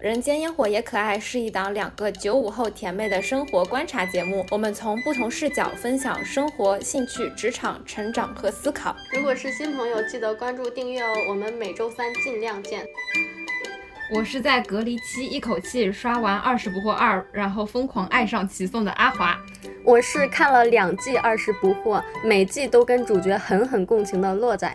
人间烟火也可爱是一档两个九五后甜妹的生活观察节目，我们从不同视角分享生活、兴趣、职场、成长和思考。如果是新朋友，记得关注订阅哦。我们每周三尽量见。我是在隔离期一口气刷完《二十不惑二》，然后疯狂爱上齐颂的阿华。我是看了两季《二十不惑》，每季都跟主角狠狠共情的洛仔。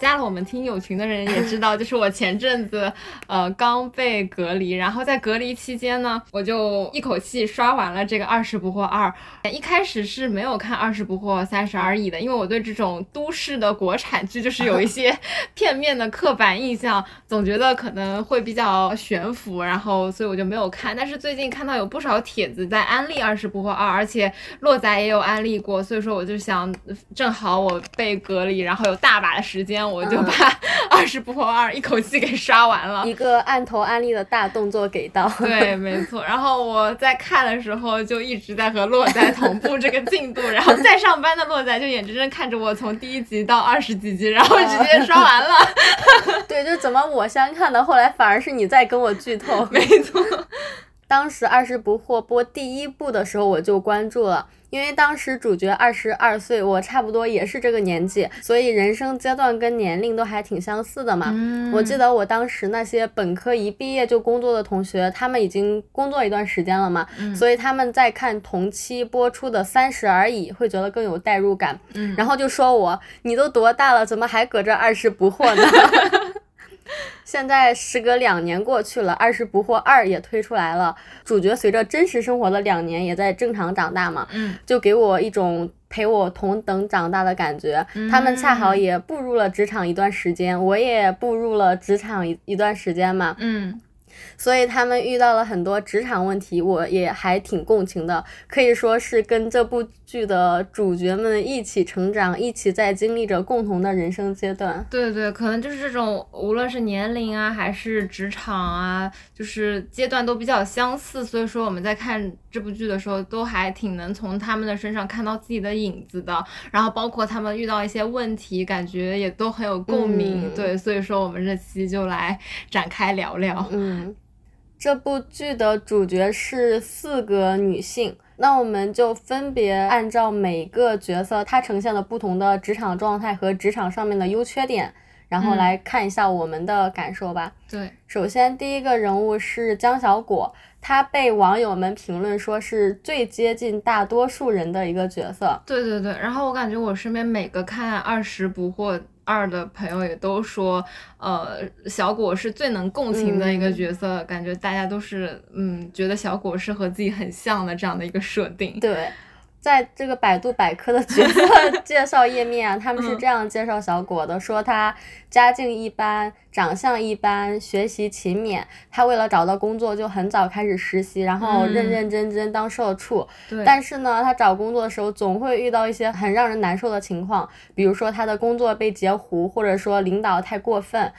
加了我们听友群的人也知道，就是我前阵子呃刚被隔离，然后在隔离期间呢，我就一口气刷完了这个《二十不惑二》。一开始是没有看《二十不惑三十而已》的，因为我对这种都市的国产剧就是有一些片面的刻板印象，总觉得可能会比较悬浮，然后所以我就没有看。但是最近看到有不少帖子在安利《二十不惑二》，而且洛仔也有安利过，所以说我就想，正好我被隔离，然后有大把的时间。我就把 二十不惑二一口气给刷完了，一个按头安利的大动作给到。对，没错。然后我在看的时候就一直在和洛仔同步这个进度，然后 在上班的洛仔就眼睁睁看着我从第一集到二十几集，然后直接刷完了。对，就怎么我先看的，后来反而是你在跟我剧透。没错。当时《二十不惑》播第一部的时候，我就关注了，因为当时主角二十二岁，我差不多也是这个年纪，所以人生阶段跟年龄都还挺相似的嘛。我记得我当时那些本科一毕业就工作的同学，他们已经工作一段时间了嘛，所以他们在看同期播出的《三十而已》，会觉得更有代入感。然后就说我，你都多大了，怎么还搁这二十不惑呢？现在时隔两年过去了，《二十不惑二》也推出来了，主角随着真实生活的两年也在正常长大嘛，嗯，就给我一种陪我同等长大的感觉。他们恰好也步入了职场一段时间，我也步入了职场一一段时间嘛，嗯。所以他们遇到了很多职场问题，我也还挺共情的，可以说是跟这部剧的主角们一起成长，一起在经历着共同的人生阶段。对对，可能就是这种，无论是年龄啊，还是职场啊，就是阶段都比较相似，所以说我们在看这部剧的时候，都还挺能从他们的身上看到自己的影子的。然后包括他们遇到一些问题，感觉也都很有共鸣。对，所以说我们这期就来展开聊聊。嗯。这部剧的主角是四个女性，那我们就分别按照每个角色它呈现的不同的职场状态和职场上面的优缺点，然后来看一下我们的感受吧。对，首先第一个人物是江小果，他被网友们评论说是最接近大多数人的一个角色。对对对，然后我感觉我身边每个看二十不惑。二的朋友也都说，呃，小果是最能共情的一个角色，感觉大家都是，嗯，觉得小果是和自己很像的这样的一个设定。对。在这个百度百科的角色 介绍页面啊，他们是这样介绍小果的：说他家境一般，长相一般，学习勤勉。他为了找到工作，就很早开始实习，然后认认真真当社畜。但是呢，他找工作的时候总会遇到一些很让人难受的情况，比如说他的工作被截胡，或者说领导太过分。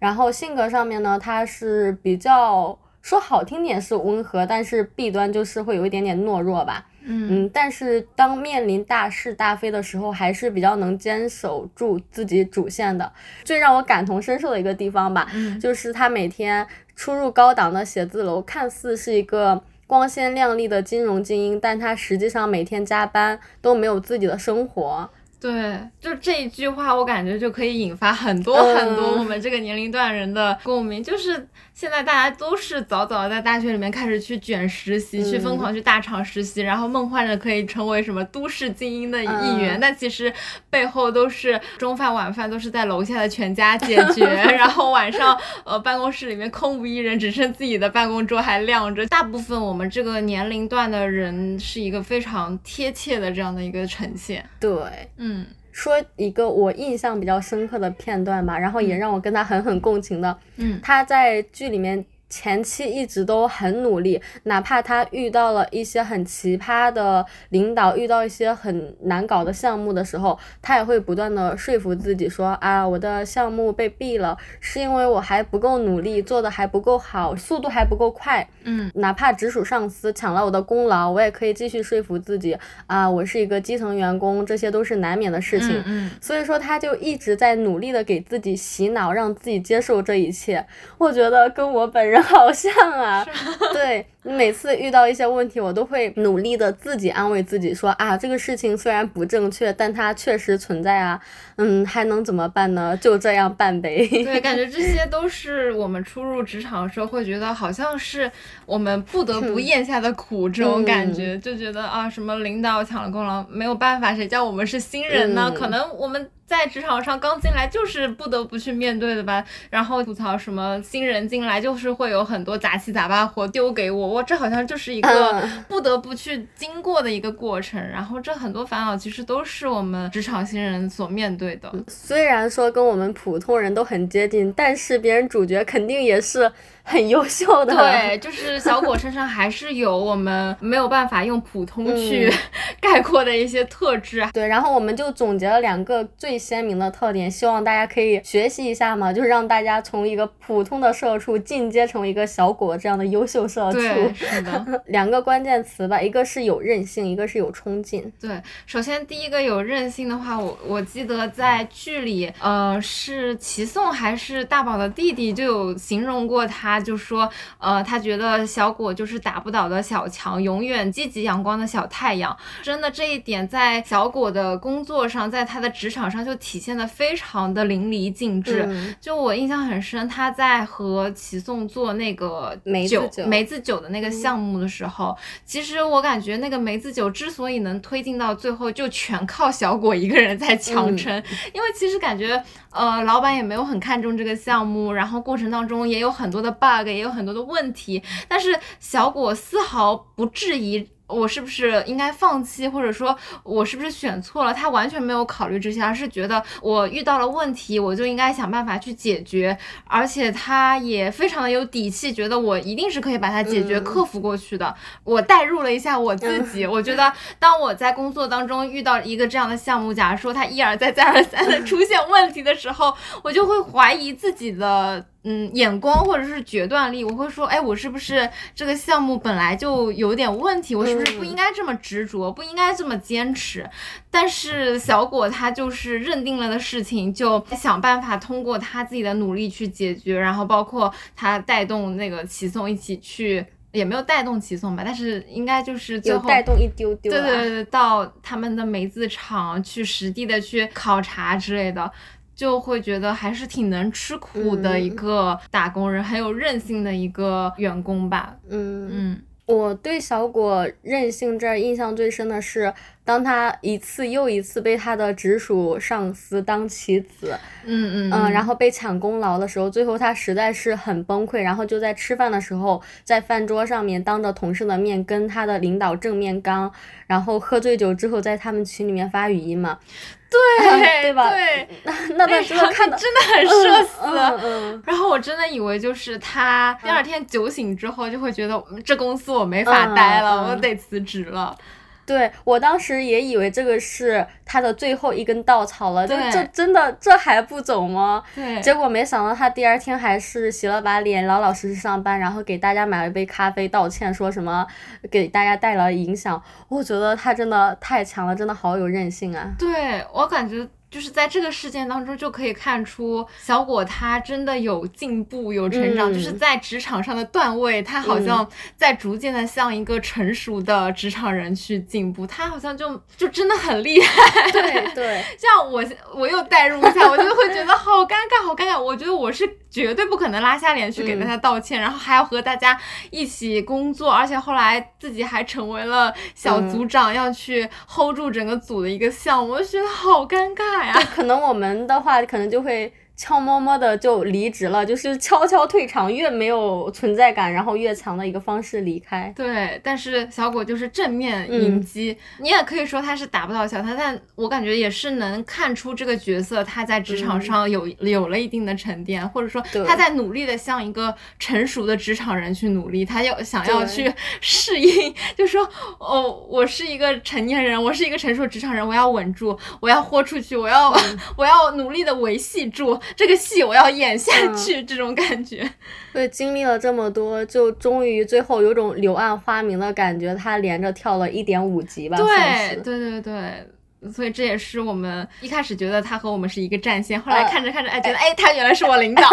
然后性格上面呢，他是比较说好听点是温和，但是弊端就是会有一点点懦弱吧。嗯，但是当面临大是大非的时候，还是比较能坚守住自己主线的。最让我感同身受的一个地方吧，就是他每天出入高档的写字楼，看似是一个光鲜亮丽的金融精英，但他实际上每天加班都没有自己的生活。对，就这一句话，我感觉就可以引发很多很多我们这个年龄段人的共鸣。就是现在大家都是早早在大学里面开始去卷实习，去疯狂去大厂实习，然后梦幻着可以成为什么都市精英的一员。但其实背后都是中饭晚饭都是在楼下的全家解决，然后晚上呃办公室里面空无一人，只剩自己的办公桌还亮着。大部分我们这个年龄段的人是一个非常贴切的这样的一个呈现。对，嗯。说一个我印象比较深刻的片段吧，然后也让我跟他狠狠共情的。嗯，他在剧里面。前期一直都很努力，哪怕他遇到了一些很奇葩的领导，遇到一些很难搞的项目的时候，他也会不断的说服自己说啊，我的项目被毙了，是因为我还不够努力，做的还不够好，速度还不够快。嗯，哪怕直属上司抢了我的功劳，我也可以继续说服自己啊，我是一个基层员工，这些都是难免的事情。嗯，所以说他就一直在努力的给自己洗脑，让自己接受这一切。我觉得跟我本人。好像啊。对，每次遇到一些问题，我都会努力的自己安慰自己说啊，这个事情虽然不正确，但它确实存在啊。嗯，还能怎么办呢？就这样办呗。对，感觉这些都是我们初入职场的时候会觉得好像是我们不得不咽下的苦，这种感觉就觉得啊，什么领导抢了功劳，没有办法，谁叫我们是新人呢？可能我们。在职场上刚进来就是不得不去面对的吧，然后吐槽什么新人进来就是会有很多杂七杂八活丢给我，我这好像就是一个不得不去经过的一个过程，然后这很多烦恼其实都是我们职场新人所面对的。虽然说跟我们普通人都很接近，但是别人主角肯定也是。很优秀的，对，就是小果身上还是有我们没有办法用普通去 概括的一些特质。对，然后我们就总结了两个最鲜明的特点，希望大家可以学习一下嘛，就是让大家从一个普通的社畜进阶成为一个小果这样的优秀社畜。对，是的。两个关键词吧，一个是有韧性，一个是有冲劲。对，首先第一个有韧性的话，我我记得在剧里，呃，是齐颂还是大宝的弟弟就有形容过他。他就说，呃，他觉得小果就是打不倒的小强，永远积极阳光的小太阳。真的这一点在小果的工作上，在他的职场上就体现的非常的淋漓尽致。就我印象很深，他在和齐颂做那个梅酒梅子酒的那个项目的时候，其实我感觉那个梅子酒之所以能推进到最后，就全靠小果一个人在强撑。因为其实感觉，呃，老板也没有很看重这个项目，然后过程当中也有很多的。Bug 也有很多的问题，但是小果丝毫不质疑我是不是应该放弃，或者说我是不是选错了，他完全没有考虑这些，而是觉得我遇到了问题，我就应该想办法去解决，而且他也非常的有底气，觉得我一定是可以把它解决、克服过去的。我代入了一下我自己，我觉得当我在工作当中遇到一个这样的项目，假如说他一而再、再而三的出现问题的时候，我就会怀疑自己的。嗯，眼光或者是决断力，我会说，哎，我是不是这个项目本来就有点问题？我是不是不应该这么执着，不应该这么坚持？但是小果他就是认定了的事情，就想办法通过他自己的努力去解决，然后包括他带动那个齐颂一起去，也没有带动齐颂吧，但是应该就是最后带动一丢丢，对对对，到他们的梅子厂去实地的去考察之类的。就会觉得还是挺能吃苦的一个打工人，很有韧性的一个员工吧。嗯嗯，我对小果任性这儿印象最深的是，当他一次又一次被他的直属上司当棋子，嗯嗯嗯，然后被抢功劳的时候，最后他实在是很崩溃，然后就在吃饭的时候，在饭桌上面当着同事的面跟他的领导正面刚，然后喝醉酒之后在他们群里面发语音嘛。对对吧？对，那那时候看真的很社死。然后我真的以为就是他第二天酒醒之后就会觉得这公司我没法待了，我得辞职了。对我当时也以为这个是他的最后一根稻草了，就这真的这还不走吗？对，结果没想到他第二天还是洗了把脸，老老实实上班，然后给大家买了一杯咖啡道歉，说什么给大家带来影响。我觉得他真的太强了，真的好有韧性啊！对我感觉。就是在这个事件当中就可以看出小果他真的有进步有成长，就是在职场上的段位，他好像在逐渐的向一个成熟的职场人去进步，他好像就就真的很厉害。对对，像我我又代入一下，我就会觉得好尴尬好尴尬，我觉得我是绝对不可能拉下脸去给大家道歉，然后还要和大家一起工作，而且后来自己还成为了小组长，要去 hold 住整个组的一个项目，我就觉得好尴尬。对，可能我们的话，可能就会。悄摸摸的就离职了，就是悄悄退场，越没有存在感，然后越强的一个方式离开。对，但是小果就是正面迎击，你也可以说他是打不倒小他，但我感觉也是能看出这个角色他在职场上有有了一定的沉淀，或者说他在努力的向一个成熟的职场人去努力，他要想要去 适应，就说哦，我是一个成年人，我是一个成熟职场人，我要稳住，我要豁出去，我要 我要努力的维系住。这个戏我要演下去，这种感觉。对，经历了这么多，就终于最后有种柳暗花明的感觉。他连着跳了一点五集吧，对对对对，所以这也是我们一开始觉得他和我们是一个战线，后来看着看着，哎，觉得哎，他原来是我领导。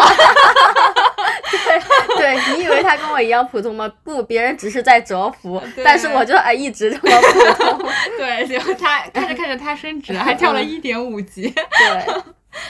对对，你以为他跟我一样普通吗？不，别人只是在折服，但是我就哎一直这么普通。对，结果他看着看着他升职，还跳了一点五级，对，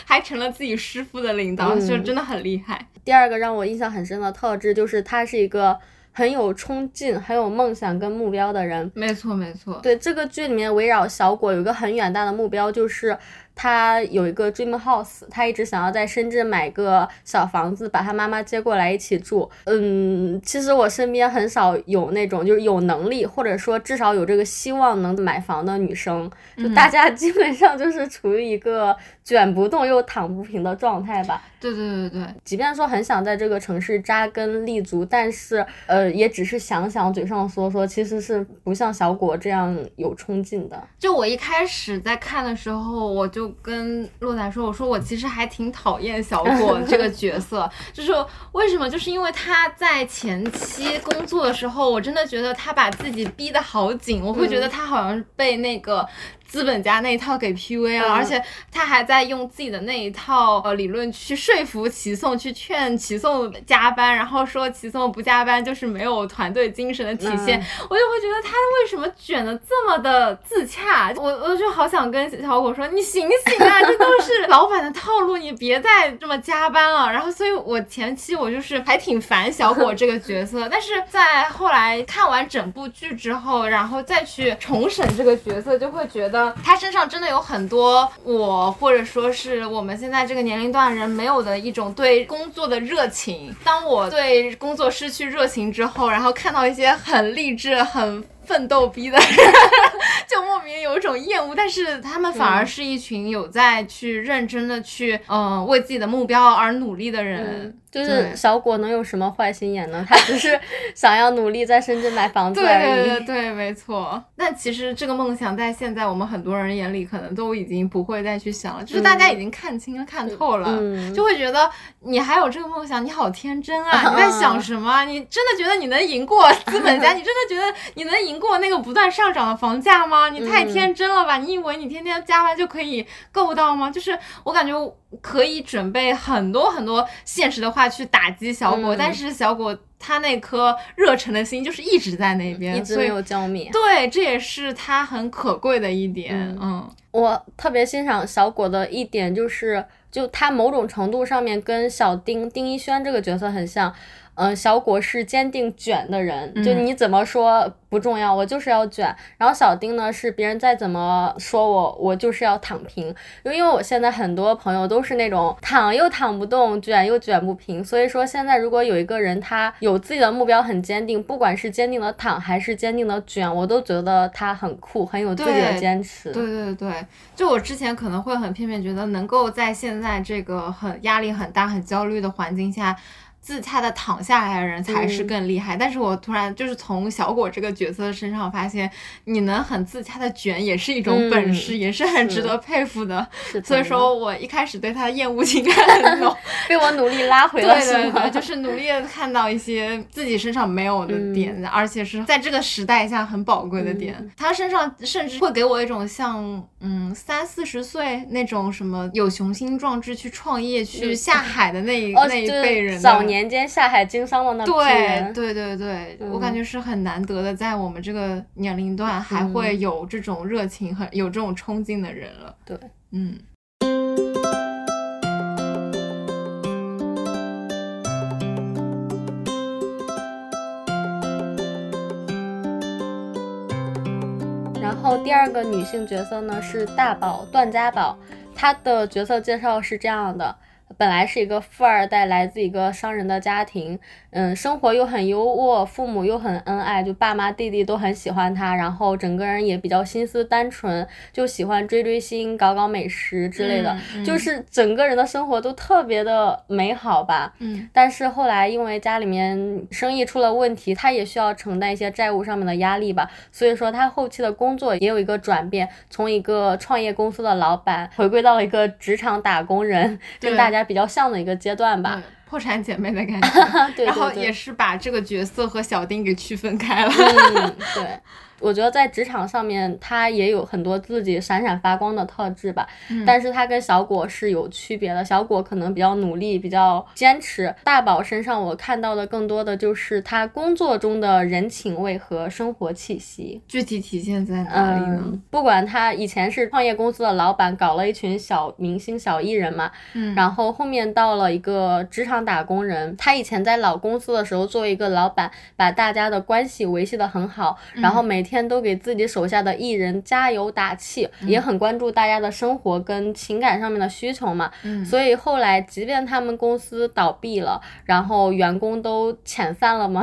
还成了自己师傅的领导，就真的很厉害。第二个让我印象很深的特质就是他是一个。很有冲劲、很有梦想跟目标的人，没错没错。对这个剧里面围绕小果有一个很远大的目标，就是。他有一个 dream house，他一直想要在深圳买个小房子，把他妈妈接过来一起住。嗯，其实我身边很少有那种就是有能力或者说至少有这个希望能买房的女生，就大家基本上就是处于一个卷不动又躺不平的状态吧。对对对对，即便说很想在这个城市扎根立足，但是呃，也只是想想，嘴上说说，其实是不像小果这样有冲劲的。就我一开始在看的时候，我就。跟洛仔说，我说我其实还挺讨厌小果 这个角色，就是为什么？就是因为他在前期工作的时候，我真的觉得他把自己逼得好紧，我会觉得他好像被那个。资本家那一套给 PUA 了，而且他还在用自己的那一套呃理论去说服齐颂，去劝齐颂加班，然后说齐颂不加班就是没有团队精神的体现。我就会觉得他为什么卷的这么的自洽？我我就好想跟小果说，你醒醒啊，这都是老板的套路，你别再这么加班了。然后，所以我前期我就是还挺烦小果这个角色，但是在后来看完整部剧之后，然后再去重审这个角色，就会觉得。他身上真的有很多我或者说是我们现在这个年龄段人没有的一种对工作的热情。当我对工作失去热情之后，然后看到一些很励志、很。奋斗逼的人就莫名有一种厌恶，但是他们反而是一群有在去认真的去，嗯，为自己的目标而努力的人。就是小果能有什么坏心眼呢？他只是想要努力在深圳买房子而已。对对对，没错。那其实这个梦想在现在我们很多人眼里，可能都已经不会再去想了，就是大家已经看清了、看透了，就会觉得你还有这个梦想，你好天真啊！你在想什么？你真的觉得你能赢过资本家？你真的觉得你能赢？过那个不断上涨的房价吗？你太天真了吧！你以为你天天加班就可以够到吗？就是我感觉可以准备很多很多现实的话去打击小果，但是小果他那颗热忱的心就是一直在那边，一直没有浇灭。对，这也是他很可贵的一点。嗯，我特别欣赏小果的一点就是，就他某种程度上面跟小丁丁一轩这个角色很像。嗯，小果是坚定卷的人，就你怎么说不重要，我就是要卷。然后小丁呢，是别人再怎么说我，我就是要躺平。就因为我现在很多朋友都是那种躺又躺不动，卷又卷不平。所以说现在如果有一个人他有自己的目标很坚定，不管是坚定的躺还是坚定的卷，我都觉得他很酷，很有自己的坚持。对对对，就我之前可能会很片面觉得，能够在现在这个很压力很大、很焦虑的环境下。自洽的躺下来的人才是更厉害，但是我突然就是从小果这个角色身上发现，你能很自洽的卷也是一种本事，也是很值得佩服的。所以说我一开始对他的厌恶情感很浓，被我努力拉回了。对对对，就是努力的看到一些自己身上没有的点，而且是在这个时代下很宝贵的点。他身上甚至会给我一种像嗯三四十岁那种什么有雄心壮志去创业去下海的那一那一辈人。年间下海经商的那对对对对，我感觉是很难得的，在我们这个年龄段还会有这种热情和有这种冲劲的人了。对，嗯。然后第二个女性角色呢是大宝段家宝，她的角色介绍是这样的。本来是一个富二代，来自一个商人的家庭，嗯，生活又很优渥，父母又很恩爱，就爸妈弟弟都很喜欢他，然后整个人也比较心思单纯，就喜欢追追星、搞搞美食之类的，就是整个人的生活都特别的美好吧。嗯，但是后来因为家里面生意出了问题，他也需要承担一些债务上面的压力吧，所以说他后期的工作也有一个转变，从一个创业公司的老板回归到了一个职场打工人，跟大家。比较像的一个阶段吧，破产姐妹的感觉，然后也是把这个角色和小丁给区分开了。嗯，对。我觉得在职场上面，他也有很多自己闪闪发光的特质吧。嗯但是他跟小果是有区别的，小果可能比较努力，比较坚持。大宝身上我看到的更多的就是他工作中的人情味和生活气息。具体体现在哪里呢？嗯，不管他以前是创业公司的老板，搞了一群小明星、小艺人嘛，嗯然后后面到了一个职场打工人。他以前在老公司的时候，作为一个老板，把大家的关系维系得很好，然后每天都给自己手下的艺人加油打气，也很关注大家的生活跟情感上面的需求嘛。嗯所以后来，即便他们公司倒闭了，然后员工都遣散了嘛，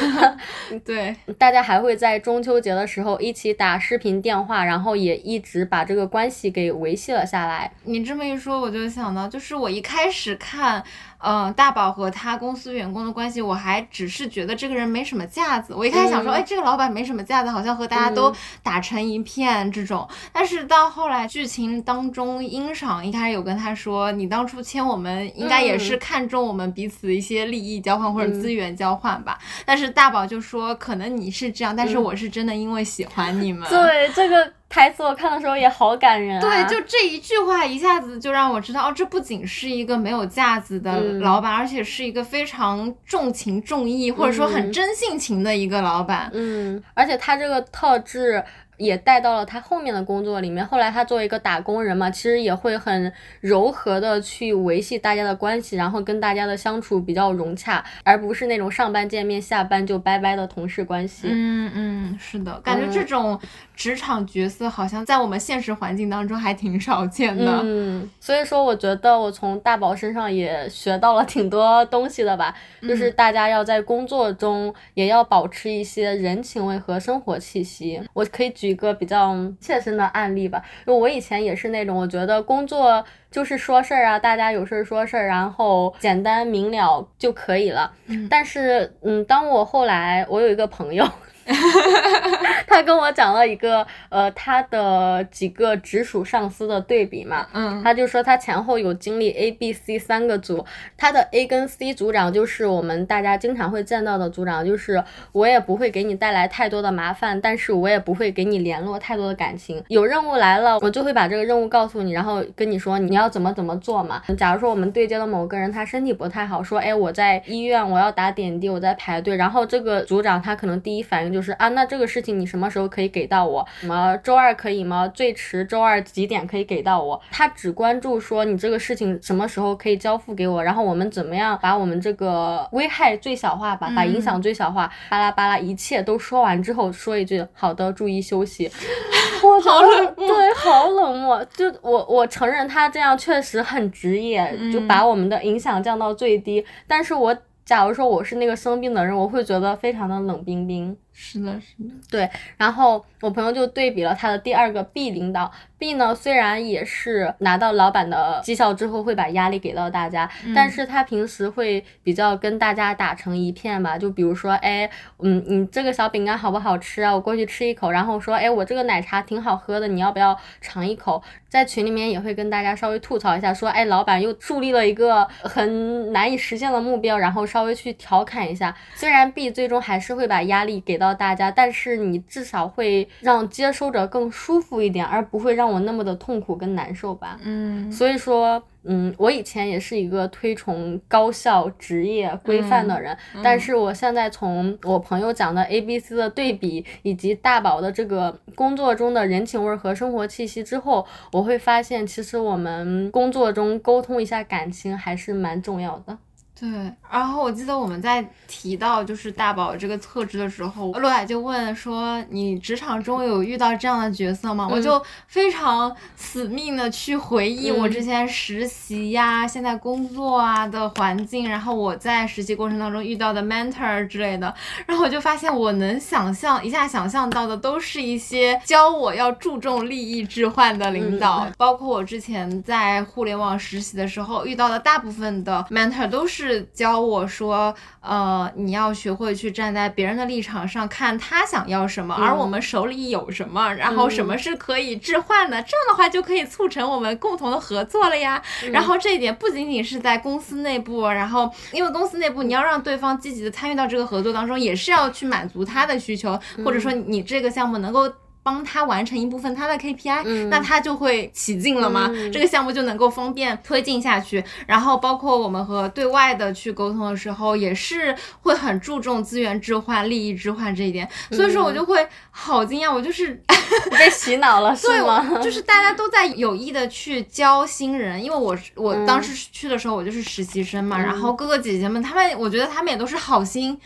对，大家还会在中秋节的时候一起打视频电话，然后也一直把这个关系给维系了下来。你这么一说，我就想到，就是我一开始看，嗯、大宝和他公司员工的关系，我还只是觉得这个人没什么架子。我一开始想说，嗯哎，这个老板没什么架子，好像和大家都嗯打成一片这种。但是到后来剧情当中，殷赏一开始有跟他说，你当初签我们，应该也是看中我们彼此一些利益交换或者资源交换吧。但是大宝就说，可能你是这样，但是嗯我是真的因为喜欢你们。对这个台词，我看的时候也好感人、啊。对，就这一句话一下子就让我知道，哦，这不仅是一个没有架子的嗯老板，而且是一个非常重情重义，或者说很嗯真性情的一个老板。嗯，而且他这个特质也带到了他后面的工作里面。后来他作为一个打工人嘛，其实也会很柔和的去维系大家的关系，然后跟大家的相处比较融洽，而不是那种上班见面，下班就拜拜的同事关系。嗯嗯，是的，感觉嗯这种职场角色好像在我们现实环境当中还挺少见的。嗯，所以说我觉得我从大宝身上也学到了挺多东西的吧，就是大家要在工作中也要保持一些人情味和生活气息。我可以举一个比较切身的案例吧，就我以前也是那种，我觉得工作就是说事儿啊，大家有事儿说事儿，然后简单明了就可以了。嗯但是，嗯，当我后来我有一个朋友。他跟我讲了一个呃他的几个直属上司的对比嘛，嗯他就说他前后有经历 A、B、C 三个组，他的 A 跟 C 组长就是我们大家经常会见到的组长，就是我也不会给你带来太多的麻烦，但是我也不会给你联络太多的感情。有任务来了，我就会把这个任务告诉你，然后跟你说你要怎么怎么做嘛。假如说我们对接的某个人他身体不太好，说哎我在医院我要打点滴，我在排队，然后这个组长他可能第一反应就是啊那这个事情你什么时候可以给到我？什么周二可以吗？最迟周二几点可以给到我？他只关注说你这个事情什么时候可以交付给我，然后我们怎么样把我们这个危害最小化吧，把影响最小化，巴拉巴拉一切都说完之后，说一句好的，注意休息。我觉得对，好冷漠。就我我承认他这样确实很职业，就把我们的影响降到最低。但是我假如说我是那个生病的人，我会觉得非常的冷冰冰。是的，是的。对，然后我朋友就对比了他的第二个 B 领导，B 呢虽然也是拿到老板的绩效之后会把压力给到大家，但是他平时会比较跟大家打成一片吧，就比如说，哎，嗯，你这个小饼干好不好吃啊？我过去吃一口，然后说，哎，我这个奶茶挺好喝的，你要不要尝一口？在群里面也会跟大家稍微吐槽一下，说，哎，老板又树立了一个很难以实现的目标，然后稍微去调侃一下。虽然 B 最终还是会把压力给到大家，但是你至少会让接收者更舒服一点，而不会让我那么的痛苦跟难受吧。嗯所以说，嗯，我以前也是一个推崇高效、职业、规范的人，但是我现在从我朋友讲的 A、B、C 的对比，以及大宝的这个工作中的人情味儿和生活气息之后，我会发现，其实我们工作中沟通一下感情还是蛮重要的。对，然后我记得我们在提到就是大宝这个特质的时候，洛雅就问说：“你职场中有遇到这样的角色吗？”我就非常死命的去回忆我之前实习呀、现在工作啊的环境，然后我在实习过程当中遇到的 mentor 之类的，然后我就发现我能想象一下想象到的都是一些教我要注重利益置换的领导，包括我之前在互联网实习的时候遇到的大部分的 mentor 都是是教我说，呃，你要学会去站在别人的立场上看他想要什么，而我们手里有什么，然后什么是可以置换的，这样的话就可以促成我们共同的合作了呀。然后这一点不仅仅是在公司内部，然后因为公司内部你要让对方积极的参与到这个合作当中，也是要去满足他的需求，或者说你这个项目能够。帮他完成一部分他的 KPI，那他就会起劲了吗？这个项目就能够方便推进下去。然后包括我们和对外的去沟通的时候，也是会很注重资源置换、利益置换这一点。所以说我就会好惊讶，我就是被洗脑了，是吗？就是大家都在有意的去教新人，因为我我当时去的时候我就是实习生嘛，然后哥哥姐姐们他们，我觉得他们也都是好心。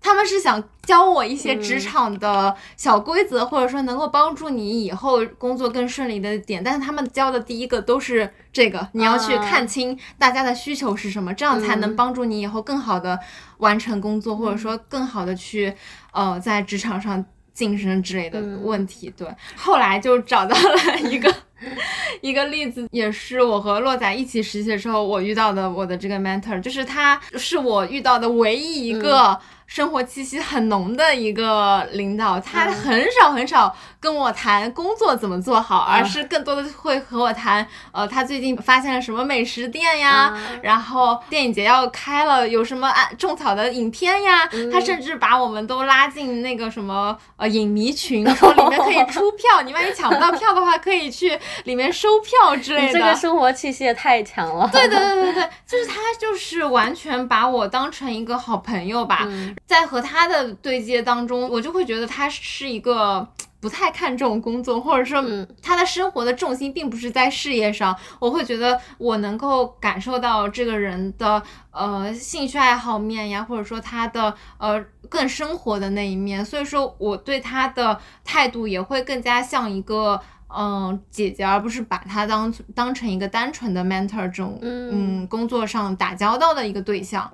他们是想教我一些职场的小规则，或者说能够帮助你以后工作更顺利的点。但是他们教的第一个都是这个，你要去看清大家的需求是什么，这样才能帮助你以后更好的完成工作，或者说更好的去呃在职场上晋升之类的问题。对，后来就找到了一个 一个例子，也是我和洛仔一起实习的时候我遇到的我的这个 mentor，就是他是我遇到的唯一一个。生活气息很浓的一个领导，他很少很少跟我谈工作怎么做好，而是更多的会和我谈，呃，他最近发现了什么美食店呀，然后电影节要开了，有什么啊种草的影片呀，他甚至把我们都拉进那个什么呃影迷群，说里面可以出票，你万一抢不到票的话，可以去里面收票之类的。这个生活气息也太强了。对对对对对，就是他就是完全把我当成一个好朋友吧。在和他的对接当中，我就会觉得他是一个不太看重工作，或者说他的生活的重心并不是在事业上。我会觉得我能够感受到这个人的呃兴趣爱好面呀，或者说他的呃更生活的那一面，所以说我对他的态度也会更加像一个嗯姐姐，而不是把他当当成一个单纯的 mentor 这种嗯工作上打交道的一个对象。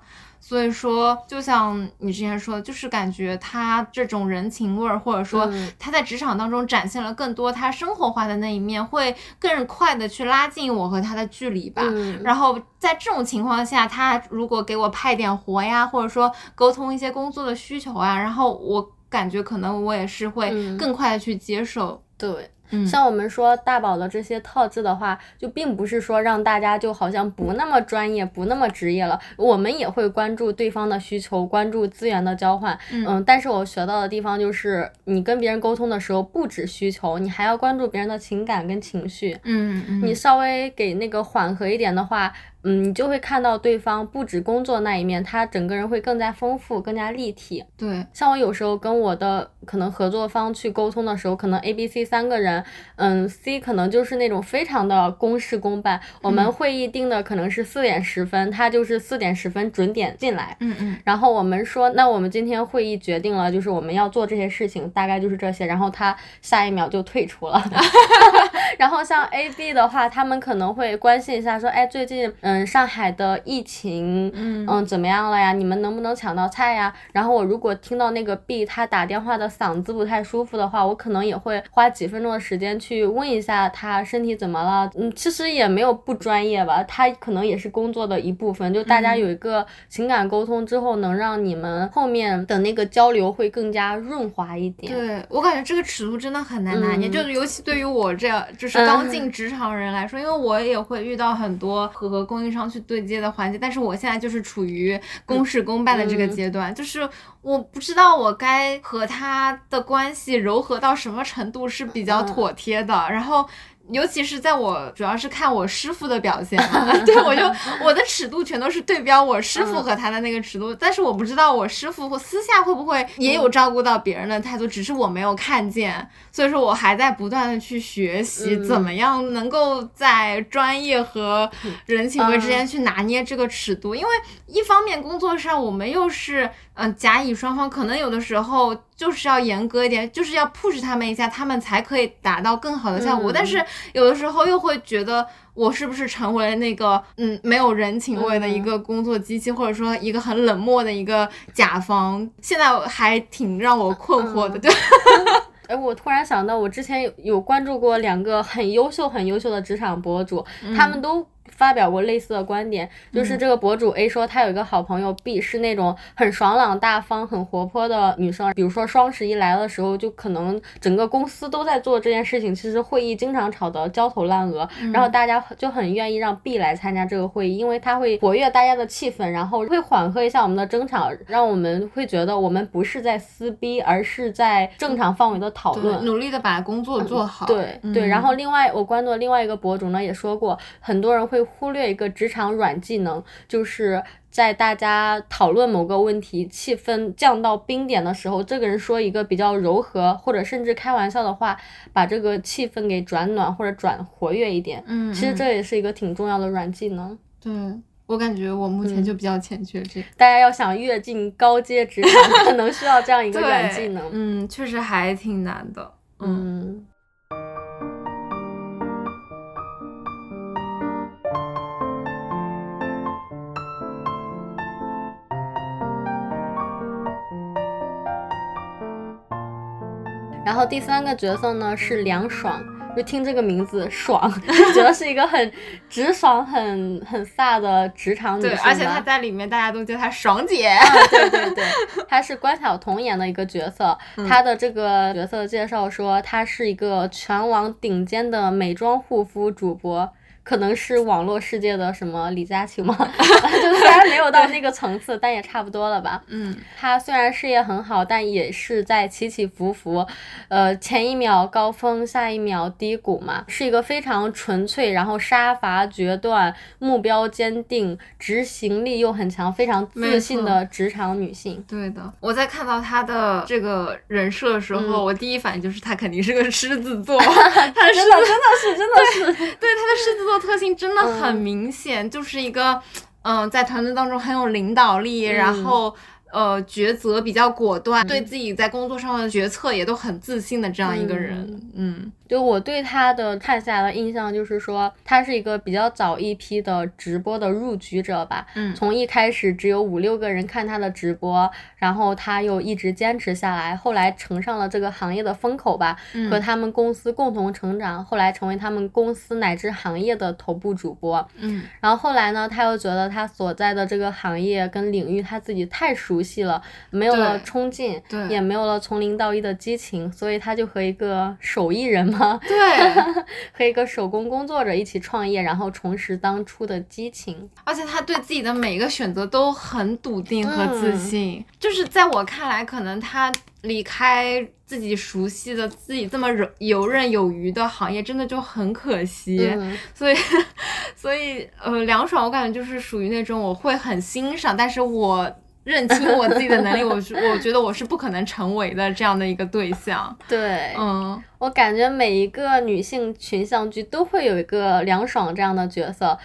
所以说，就像你之前说的，就是感觉他这种人情味儿，或者说他在职场当中展现了更多他生活化的那一面，会更快的去拉近我和他的距离吧。然后在这种情况下，他如果给我派点活呀，或者说沟通一些工作的需求啊，然后我感觉可能我也是会更快的去接受。对。像我们说大宝的这些特质的话，就并不是说让大家就好像不那么专业、不那么职业了。我们也会关注对方的需求，关注资源的交换。嗯，但是我学到的地方就是，你跟别人沟通的时候，不止需求，你还要关注别人的情感跟情绪。嗯嗯，你稍微给那个缓和一点的话。嗯，你就会看到对方不止工作那一面，他整个人会更加丰富、更加立体。对，像我有时候跟我的可能合作方去沟通的时候，可能 A、B、C 三个人，嗯，C 可能就是那种非常的公事公办。我们会议定的可能是四点十分，他就是四点十分准点进来。嗯嗯。然后我们说，那我们今天会议决定了，就是我们要做这些事情，大概就是这些。然后他下一秒就退出了。然后像 A、B 的话，他们可能会关心一下，说，哎，最近，嗯。嗯，上海的疫情，嗯怎么样了呀？你们能不能抢到菜呀？然后我如果听到那个 B 他打电话的嗓子不太舒服的话，我可能也会花几分钟的时间去问一下他身体怎么了。嗯，其实也没有不专业吧，他可能也是工作的一部分。就大家有一个情感沟通之后，能让你们后面的那个交流会更加润滑一点。对我感觉这个尺度真的很难拿捏，就是尤其对于我这样就是刚进职场人来说，因为我也会遇到很多和和工。上去对接的环节，但是我现在就是处于公事公办的这个阶段，就是我不知道我该和他的关系柔和到什么程度是比较妥帖的，然后。尤其是在我主要是看我师傅的表现，对我就 我的尺度全都是对标我师傅和他的那个尺度，但是我不知道我师傅或私下会不会也有照顾到别人的态度，只是我没有看见，所以说我还在不断的去学习怎么样能够在专业和人情味之间去拿捏这个尺度，因为一方面工作上我们又是。嗯，甲乙双方可能有的时候就是要严格一点，就是要 push 他们一下，他们才可以达到更好的效果。但是有的时候又会觉得，我是不是成为了那个嗯没有人情味的一个工作机器，或者说一个很冷漠的一个甲方？现在还挺让我困惑的，对。哎，我突然想到，我之前有有关注过两个很优秀、很优秀的职场博主，他们都。发表过类似的观点，就是这个博主 A 说他有一个好朋友 B 是那种很爽朗大方、很活泼的女生，比如说双十一来的时候，就可能整个公司都在做这件事情，其实会议经常吵得焦头烂额，然后大家就很愿意让 B 来参加这个会议，因为他会活跃大家的气氛，然后会缓和一下我们的争吵，让我们会觉得我们不是在撕逼，而是在正常范围的讨论，努力的把工作做好。对对，然后另外我关注的另外一个博主呢也说过，很多人会忽略一个职场软技能，就是在大家讨论某个问题，气氛降到冰点的时候，这个人说一个比较柔和或者甚至开玩笑的话，把这个气氛给转暖或者转活跃一点。嗯，其实这也是一个挺重要的软技能。对。我感觉我目前就比较欠缺这，大家要想跃进高阶职场，可能需要这样一个软技能。嗯，确实还挺难的。嗯。然后第三个角色呢是凉爽。就听这个名字爽，就觉得是一个很直爽、很很飒的职场女性。对，而且她在里面大家都叫她爽姐。对对对，她是关晓彤演的一个角色。她的这个角色介绍说，她是一个全网顶尖的美妆护肤主播。可能是网络世界的什么李佳琦吗？就虽然没有到那个层次，但也差不多了吧。嗯，他虽然事业很好，但也是在起起伏伏，呃，前一秒高峰，下一秒低谷嘛。是一个非常纯粹，然后杀伐决断，目标坚定，执行力又很强，非常自信的职场女性。对的，我在看到她的这个人设的时候，我第一反应就是她肯定是个狮子座。真的，真的是，真的是，对她的狮子座。特性真的很明显，就是一个，嗯，在团队当中很有领导力，然后。呃，抉择比较果断，对自己在工作上的决策也都很自信的这样一个人。嗯，就我对他的看下来的印象就是说，他是一个比较早一批的直播的入局者吧。嗯，从一开始只有五六个人看他的直播，然后他又一直坚持下来，后来乘上了这个行业的风口吧，和他们公司共同成长，后来成为他们公司乃至行业的头部主播。嗯，然后后来呢，他又觉得他所在的这个行业跟领域他自己太熟。熟悉了，没有了冲劲，对，也没有了从零到一的激情，所以他就和一个手艺人嘛，对，和一个手工工作者一起创业，然后重拾当初的激情。而且他对自己的每一个选择都很笃定和自信，就是在我看来，可能他离开自己熟悉的、自己这么游刃有余的行业，真的就很可惜。所以，所以，呃，凉爽，我感觉就是属于那种我会很欣赏，但是我。认清我自己的能力，我是我觉得我是不可能成为的这样的一个对象。对，嗯，我感觉每一个女性群像剧都会有一个凉爽这样的角色。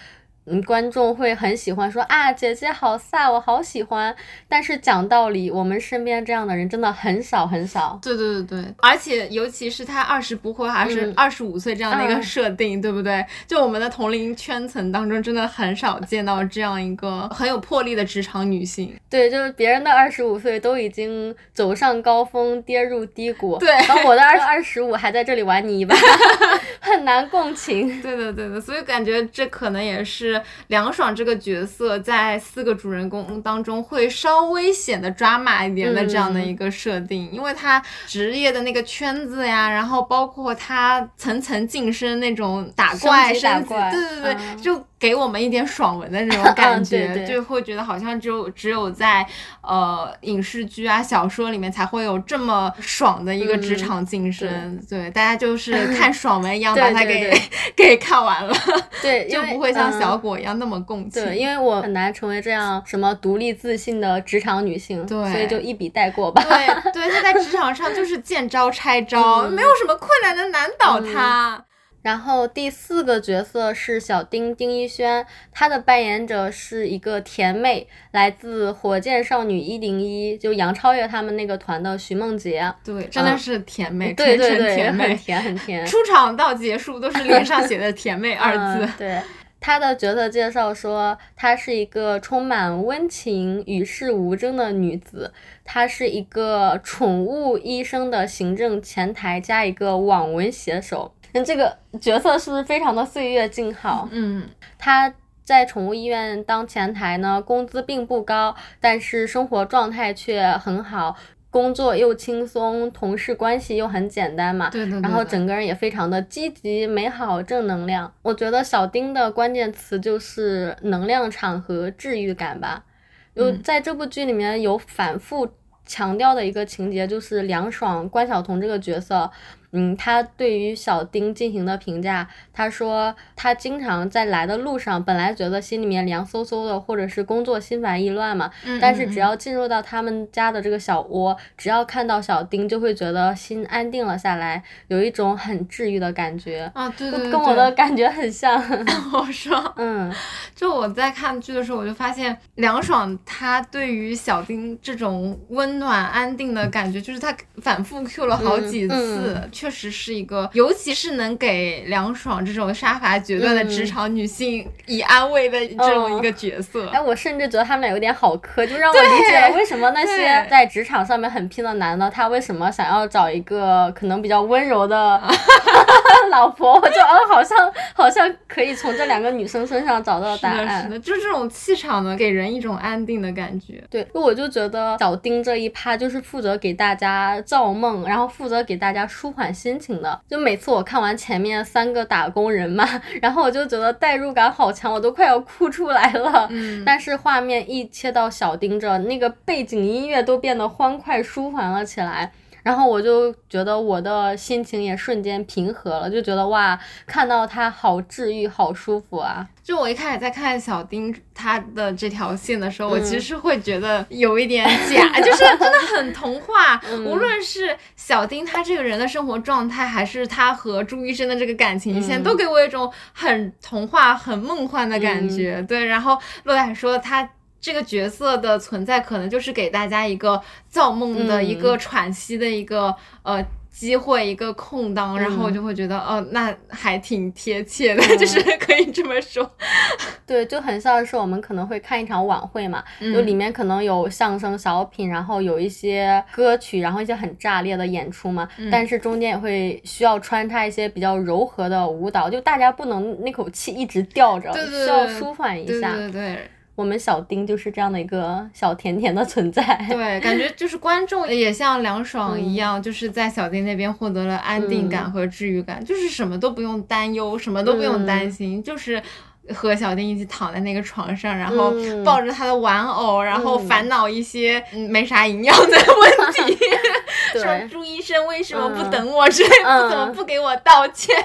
嗯，观众会很喜欢说啊，姐姐好飒，我好喜欢。但是讲道理，我们身边这样的人真的很少很少。对对对对，而且尤其是他二十不惑还是二十五岁这样的一个设定，对不对？就我们的同龄圈层当中，真的很少见到这样一个很有魄力的职场女性。对，就是别人的二十五岁都已经走上高峰，跌入低谷。对，然后我的二二十五还在这里玩泥巴，很难共情。对对对对，所以感觉这可能也是。凉爽这个角色在四个主人公当中会稍微显得抓马一点的这样的一个设定，因为他职业的那个圈子呀，然后包括他层层晋升那种打怪升级，对对对，就。给我们一点爽文的那种感 觉，就会觉得好像只有只有在呃影视剧啊小说里面才会有这么爽的一个职场晋升。对，大家就是看爽文一样 把它给 给看完了，对，就不会像小果一样那么共情。对，因为我很难成为这样什么独立自信的职场女性，对，所以就一笔带过吧。对，对，她在职场上就是见招拆招，没有什么困难能难倒她。然后第四个角色是小丁丁一轩，他的扮演者是一个甜妹，来自火箭少女一零一，就杨超越他们那个团的徐梦洁。对，真的是甜妹，对对对，甜很甜很甜。出场到结束都是脸上写的“甜妹”二字。对，她的角色介绍说，她是一个充满温情、与世无争的女子。她是一个宠物医生的行政前台加一个网文写手。那这个角色是不是非常的岁月静好？嗯，他在宠物医院当前台呢，工资并不高，但是生活状态却很好。工作又轻松，同事关系又很简单嘛，对对。然后整个人也非常的积极、美好、正能量。我觉得小丁的关键词就是能量场和治愈感吧。就在这部剧里面有反复强调的一个情节，就是梁爽、关晓彤这个角色。嗯，他对于小丁进行的评价，他说他经常在来的路上，本来觉得心里面凉飕飕的，或者是工作心烦意乱嘛，但是只要进入到他们家的这个小窝，只要看到小丁，就会觉得心安定了下来，有一种很治愈的感觉啊，对对，跟我的感觉很像。我说，嗯，就我在看剧的时候，我就发现凉爽他对于小丁这种温暖安定的感觉，就是他反复 Q 了好几次。确实是一个，尤其是能给梁爽这种杀伐决断的职场女性以安慰的这种一个角色。哎，我甚至觉得他们俩有点好磕，就让我理解了为什么那些在职场上面很拼的男的，他为什么想要找一个可能比较温柔的 老婆。我就嗯，好像好像可以从这两个女生身上找到答案。是的，就是这种气场呢，给人一种安定的感觉。对，我就觉得小丁这一趴就是负责给大家造梦，然后负责给大家舒缓。心情的，就每次我看完前面三个打工人嘛，然后我就觉得代入感好强，我都快要哭出来了。嗯，但是画面一切到小丁这，那个背景音乐都变得欢快舒缓了起来。然后我就觉得我的心情也瞬间平和了，就觉得哇，看到他好治愈，好舒服啊！就我一开始在看小丁他的这条线的时候，我其实会觉得有一点 假，就是真的很童话。无论是小丁他这个人的生活状态，还是他和朱医生的这个感情线，都给我一种很童话、很梦幻的感觉。对，然后洛海说他。这个角色的存在，可能就是给大家一个造梦的一个喘息的一个呃机会，一个空档，然后我就会觉得，哦，那还挺贴切的，就是可以这么说。对，就很像是我们可能会看一场晚会嘛，就里面可能有相声小品，然后有一些歌曲，然后一些很炸裂的演出嘛，但是中间也会需要穿插一些比较柔和的舞蹈，就大家不能那口气一直吊着，需要舒缓一下。对对对。我们小丁就是这样的一个小甜甜的存在，对，感觉就是观众也像凉爽一样，就是在小丁那边获得了安定感和治愈感，就是什么都不用担忧，什么都不用担心，就是。和小丁一起躺在那个床上，然后抱着他的玩偶，然后烦恼一些没啥营养的问题，说朱医生为什么不等我？之类，不怎么不给我道歉？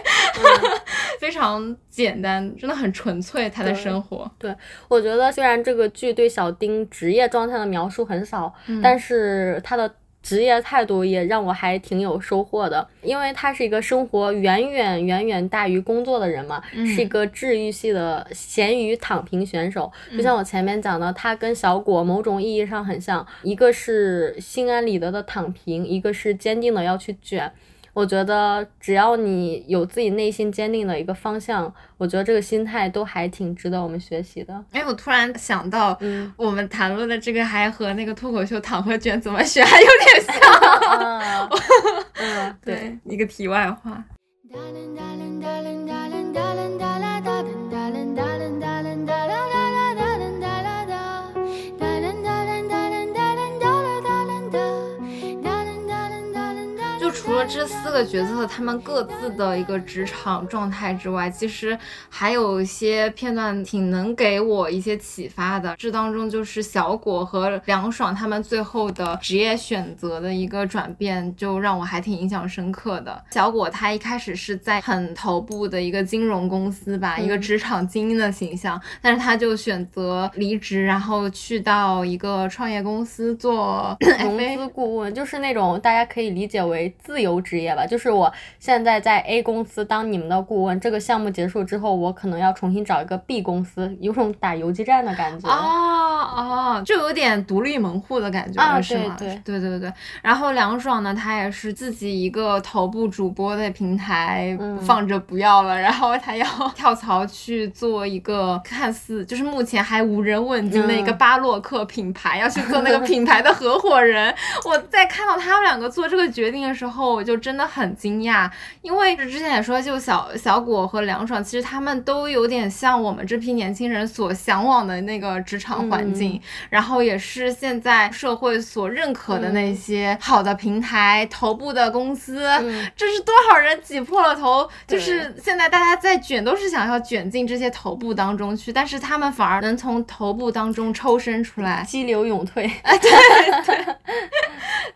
非常简单，真的很纯粹，他的生活。对，我觉得虽然这个剧对小丁职业状态的描述很少，但是他的。职业态度也让我还挺有收获的，因为他是一个生活远远远远大于工作的人嘛，是一个治愈系的咸鱼躺平选手。就像我前面讲的，他跟小果某种意义上很像，一个是心安理得的躺平，一个是坚定的要去卷。我觉得只要你有自己内心坚定的一个方向，我觉得这个心态都还挺值得我们学习的。哎，我突然想到，我们谈论的这个还和那个脱口秀躺和卷怎么选还有点像。嗯，对，一个题外话。除了这四个角色他们各自的一个职场状态之外，其实还有一些片段挺能给我一些启发的。这当中就是小果和梁爽他们最后的职业选择的一个转变，就让我还挺印象深刻的。小果他一开始是在很头部的一个金融公司吧，一个职场精英的形象，但是他就选择离职，然后去到一个创业公司做 融资顾问，就是那种大家可以理解为。自由职业吧，就是我现在在 A 公司当你们的顾问，这个项目结束之后，我可能要重新找一个 B 公司，有种打游击战的感觉。哦哦，就有点独立门户的感觉了，是吗？对对对对对。然后梁爽呢，他也是自己一个头部主播的平台放着不要了，然后他要 跳槽去做一个看似就是目前还无人问津的一个巴洛克品牌，要去做那个品牌的合伙人。我在看到他们两个做这个决定的时候。我就真的很惊讶，因为之前也说，就小小果和凉爽，其实他们都有点像我们这批年轻人所向往的那个职场环境，然后也是现在社会所认可的那些好的平台、头部的公司，这是多少人挤破了头，就是现在大家在卷，都是想要卷进这些头部当中去，但是他们反而能从头部当中抽身出来，激流勇退，对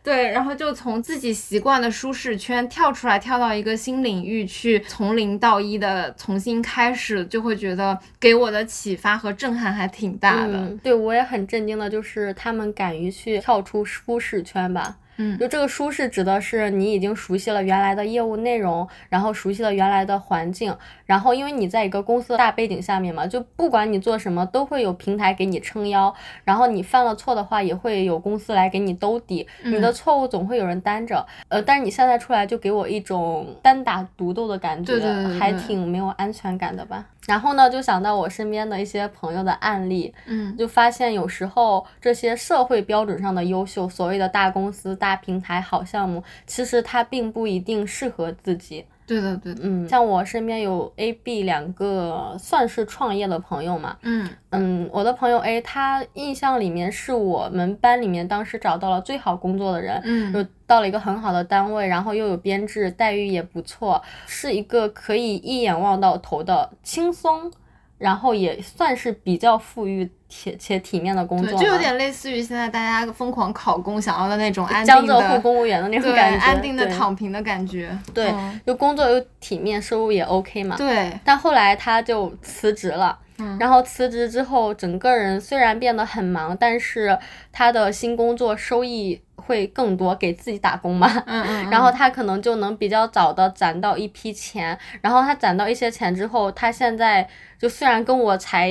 对，然后就从自己习惯的舒适圈跳出来，跳到一个新领域去，从零到一的重新开始，就会觉得给我的启发和震撼还挺大的。对我也很震惊的，就是他们敢于去跳出舒适圈吧。嗯，就这个舒适指的是你已经熟悉了原来的业务内容，然后熟悉了原来的环境，然后因为你在一个公司的大背景下面嘛，就不管你做什么，都会有平台给你撑腰，然后你犯了错的话，也会有公司来给你兜底，你的错误总会有人担着。呃，但是你现在出来就给我一种单打独斗的感觉，还挺没有安全感的吧。然后呢，就想到我身边的一些朋友的案例，嗯，就发现有时候这些社会标准上的优秀，所谓的大公司、大平台、好项目，其实它并不一定适合自己。对的，对的，嗯，像我身边有 A、B 两个算是创业的朋友嘛，嗯嗯，我的朋友 A，他印象里面是我们班里面当时找到了最好工作的人，嗯，就到了一个很好的单位，然后又有编制，待遇也不错，是一个可以一眼望到头的轻松。然后也算是比较富裕且且体面的工作，就有点类似于现在大家疯狂考公想要的那种安定的江浙沪公务员的那种感觉，安定的躺平的感觉。对，就工作又体面，收入也 OK 嘛。对。但后来他就辞职了，然后辞职之后，整个人虽然变得很忙，但是他的新工作收益。会更多给自己打工嘛，嗯嗯，然后他可能就能比较早的攒到一批钱，然后他攒到一些钱之后，他现在就虽然跟我才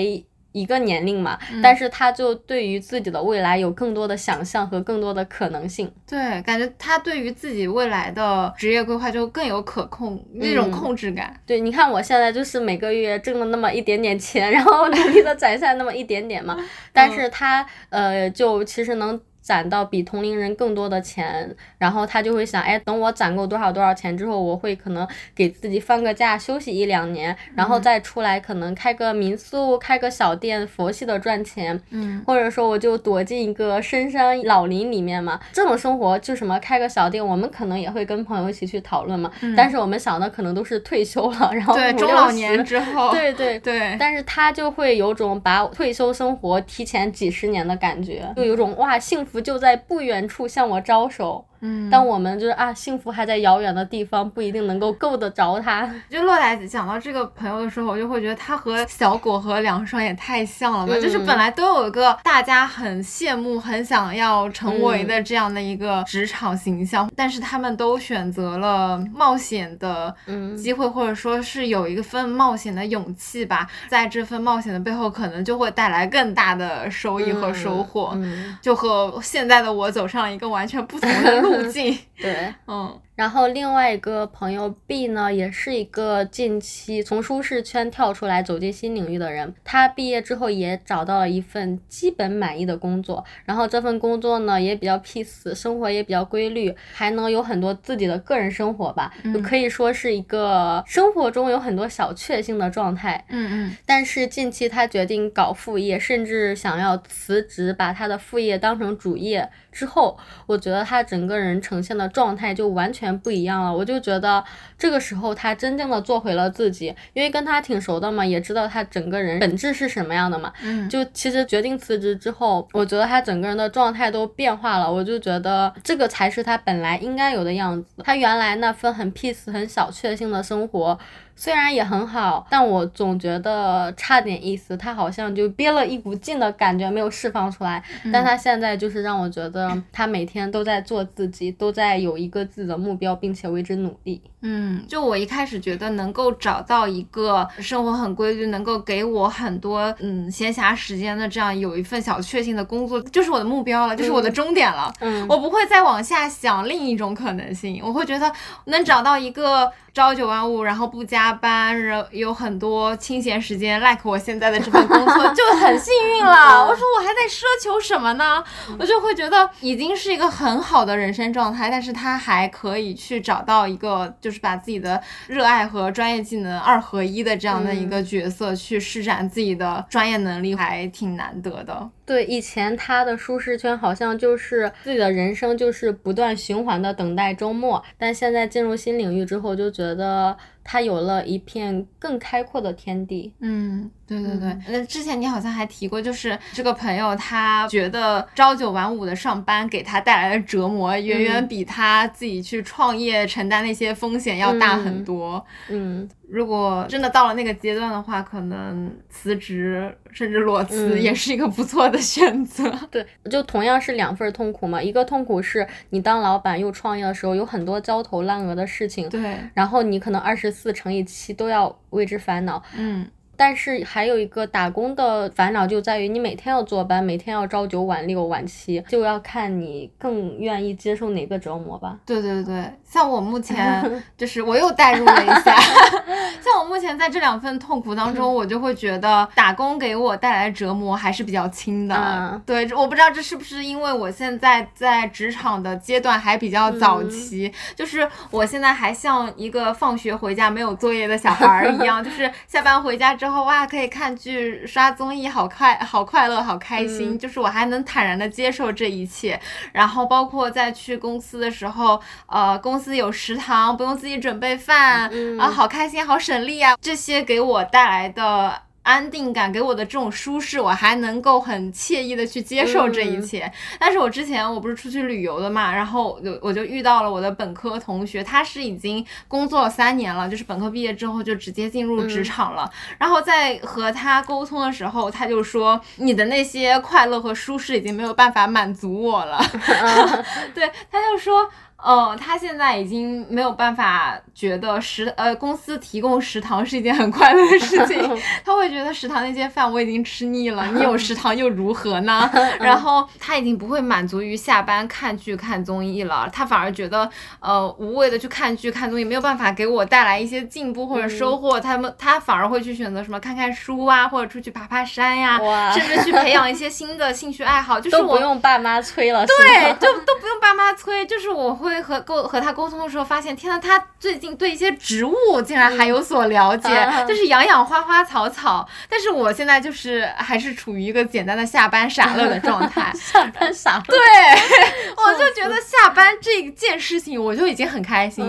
一个年龄嘛，但是他就对于自己的未来有更多的想象和更多的可能性。对，感觉他对于自己未来的职业规划就更有可控那种控制感。对，你看我现在就是每个月挣了那么一点点钱，然后努力的攒下那么一点点嘛，但是他呃就其实能。攒到比同龄人更多的钱，然后他就会想，哎，等我攒够多少多少钱之后，我会可能给自己放个假休息一两年，然后再出来可能开个民宿，开个小店，佛系的赚钱。嗯，或者说我就躲进一个深山老林里面嘛，这种生活就什么开个小店，我们可能也会跟朋友一起去讨论嘛。但是我们想的可能都是退休了，然后对中老年之后，对对对。但是他就会有种把退休生活提前几十年的感觉，就有种哇幸福。就在不远处向我招手。嗯，但我们就是啊，幸福还在遥远的地方，不一定能够够得着它。就洛仔讲到这个朋友的时候，我就会觉得他和小果和梁双也太像了吧？就是本来都有一个大家很羡慕、很想要成为的这样的一个职场形象，但是他们都选择了冒险的机会，或者说是有一份冒险的勇气吧。在这份冒险的背后，可能就会带来更大的收益和收获。就和现在的我走上了一个完全不同的路。路径对，嗯。然后另外一个朋友 B 呢，也是一个近期从舒适圈跳出来走进新领域的人。他毕业之后也找到了一份基本满意的工作，然后这份工作呢也比较 peace，生活也比较规律，还能有很多自己的个人生活吧，就可以说是一个生活中有很多小确幸的状态。嗯嗯。但是近期他决定搞副业，甚至想要辞职，把他的副业当成主业之后，我觉得他整个人呈现的状态就完全。不一样了，我就觉得这个时候他真正的做回了自己，因为跟他挺熟的嘛，也知道他整个人本质是什么样的嘛。嗯，就其实决定辞职之后，我觉得他整个人的状态都变化了，我就觉得这个才是他本来应该有的样子。他原来那份很 peace、很小确幸的生活。虽然也很好，但我总觉得差点意思。他好像就憋了一股劲的感觉没有释放出来，但他现在就是让我觉得他每天都在做自己，都在有一个自己的目标，并且为之努力。嗯，就我一开始觉得能够找到一个生活很规律，能够给我很多嗯闲暇时间的这样有一份小确幸的工作，就是我的目标了，就是我的终点了。嗯，我不会再往下想另一种可能性，我会觉得能找到一个朝九晚五，然后不加。加班，然有很多清闲时间，like 我现在的这份工作就很幸运了。我说我还在奢求什么呢？我就会觉得已经是一个很好的人生状态，但是他还可以去找到一个就是把自己的热爱和专业技能二合一的这样的一个角色，去施展自己的专业能力，还挺难得的。对，以前他的舒适圈好像就是自己的人生就是不断循环的等待周末，但现在进入新领域之后，就觉得他有了一片更开阔的天地。嗯，对对对。那之前你好像还提过，就是这个朋友他觉得朝九晚五的上班给他带来的折磨，远远比他自己去创业承担那些风险要大很多。嗯。如果真的到了那个阶段的话，可能辞职甚至裸辞也是一个不错的选择。对，就同样是两份痛苦嘛，一个痛苦是你当老板又创业的时候有很多焦头烂额的事情，对，然后你可能二十四乘以七都要为之烦恼，嗯。但是还有一个打工的烦恼就在于你每天要坐班，每天要朝九晚六晚七，就要看你更愿意接受哪个折磨吧。对对对，像我目前 就是我又代入了一下，像我目前在这两份痛苦当中，我就会觉得打工给我带来折磨还是比较轻的。对，我不知道这是不是因为我现在在职场的阶段还比较早期，就是我现在还像一个放学回家没有作业的小孩儿一样，就是下班回家之后。然后哇，可以看剧、刷综艺，好快、好快乐、好开心。就是我还能坦然的接受这一切。然后包括在去公司的时候，呃，公司有食堂，不用自己准备饭，啊，好开心，好省力啊。这些给我带来的。安定感给我的这种舒适，我还能够很惬意的去接受这一切。但是我之前我不是出去旅游的嘛，然后就我就遇到了我的本科同学，他是已经工作了三年了，就是本科毕业之后就直接进入职场了。然后在和他沟通的时候，他就说你的那些快乐和舒适已经没有办法满足我了。对，他就说。哦，他现在已经没有办法觉得食呃公司提供食堂是一件很快乐的事情，他会觉得食堂那些饭我已经吃腻了，你有食堂又如何呢？然后他已经不会满足于下班看剧看综艺了，他反而觉得呃无谓的去看剧看综艺没有办法给我带来一些进步或者收获，他们他反而会去选择什么看看书啊，或者出去爬爬山呀，甚至去培养一些新的兴趣爱好，就是我不用爸妈催了，对，就都不用爸妈催，就是我会。会和沟和他沟通的时候，发现天呐，他最近对一些植物竟然还有所了解，就是养养花花草草。但是我现在就是还是处于一个简单的下班傻乐的状态。下班傻乐，对，我就觉得下班这件事情我就已经很开心。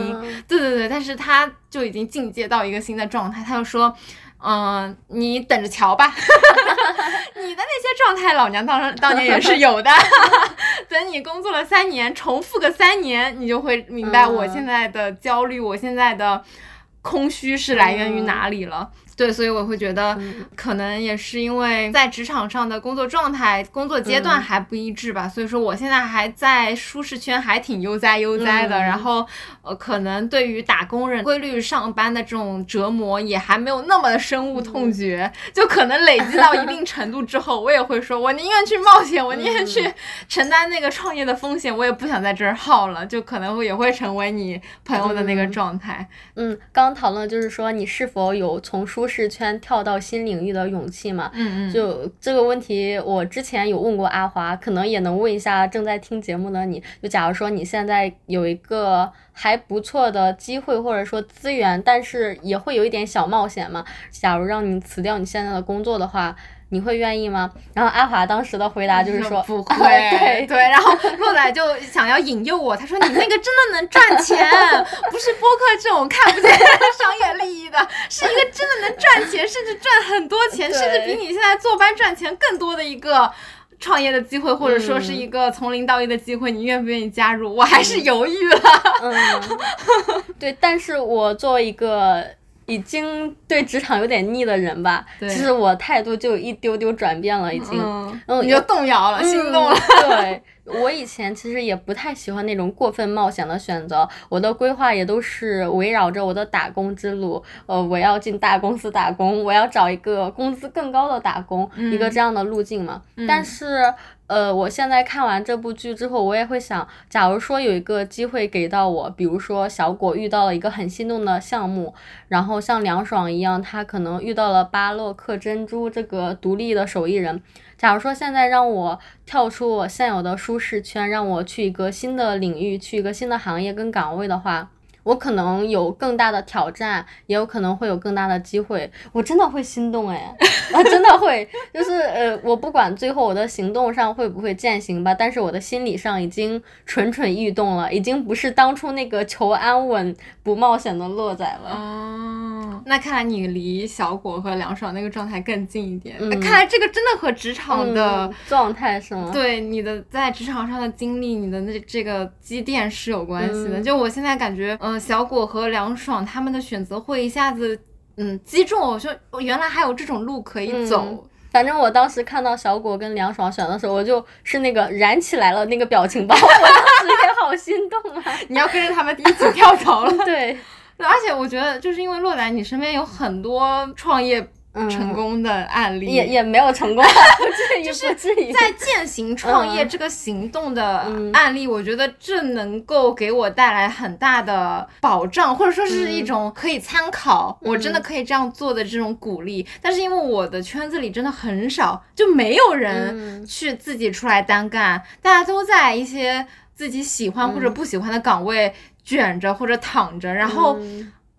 对对对，但是他就已经进阶到一个新的状态，他就说。嗯，你等着瞧吧，你的那些状态，老娘当当年也是有的。等你工作了三年，重复个三年，你就会明白我现在的焦虑，我现在的空虚是来源于哪里了。对，所以我会觉得，可能也是因为在职场上的工作状态、工作阶段还不一致吧。所以说，我现在还在舒适圈，还挺悠哉悠哉的。然后，呃，可能对于打工人规律上班的这种折磨，也还没有那么的深恶痛绝。就可能累积到一定程度之后，我也会说，我宁愿去冒险，我宁愿去承担那个创业的风险，我也不想在这儿耗了。就可能也会成为你朋友的那个状态。嗯，刚讨论就是说，你是否有从舒适圈跳到新领域的勇气嘛？嗯嗯，就这个问题，我之前有问过阿华，可能也能问一下正在听节目的你。就假如说你现在有一个还不错的机会或者说资源，但是也会有一点小冒险嘛。假如让你辞掉你现在的工作的话。你会愿意吗？然后阿华当时的回答就是说不会，对对。然后洛仔就想要引诱我，他说你那个真的能赚钱，不是播客这种看不见商业利益的，是一个真的能赚钱，甚至赚很多钱，甚至比你现在坐班赚钱更多的一个创业的机会，或者说是一个从零到一的机会，你愿不愿意加入？我还是犹豫了。嗯，对，但是我作为一个。已经对职场有点腻的人吧，其实我态度就一丢丢转变了，已经，嗯，你就动摇了，心动了。对，我以前其实也不太喜欢那种过分冒险的选择，我的规划也都是围绕着我的打工之路，呃，我要进大公司打工，我要找一个工资更高的打工，一个这样的路径嘛。但是。呃，我现在看完这部剧之后，我也会想，假如说有一个机会给到我，比如说小果遇到了一个很心动的项目，然后像梁爽一样，他可能遇到了巴洛克珍珠这个独立的手艺人。假如说现在让我跳出我现有的舒适圈，让我去一个新的领域，去一个新的行业跟岗位的话。我可能有更大的挑战，也有可能会有更大的机会，我真的会心动哎，我 真的会，就是呃，我不管最后我的行动上会不会践行吧，但是我的心理上已经蠢蠢欲动了，已经不是当初那个求安稳不冒险的洛仔了。哦，那看来你离小果和梁爽那个状态更近一点。看来这个真的和职场的状态是吗？对，你的在职场上的经历，你的那这个积淀是有关系的。就我现在感觉，嗯。小果和梁爽他们的选择会一下子，嗯，击中我，说原来还有这种路可以走。反正我当时看到小果跟梁爽选的时候，我就是那个燃起来了那个表情包，我当时也好心动啊！你要跟着他们一起跳槽了。对，而且我觉得就是因为洛兰，你身边有很多创业。成功的案例。也也没有成功，就是在践行创业这个行动的案例，我觉得这能够给我带来很大的保障，或者说是一种可以参考，我真的可以这样做的这种鼓励。但是因为我的圈子里真的很少，就没有人去自己出来单干，大家都在一些自己喜欢或者不喜欢的岗位卷着或者躺着，然后。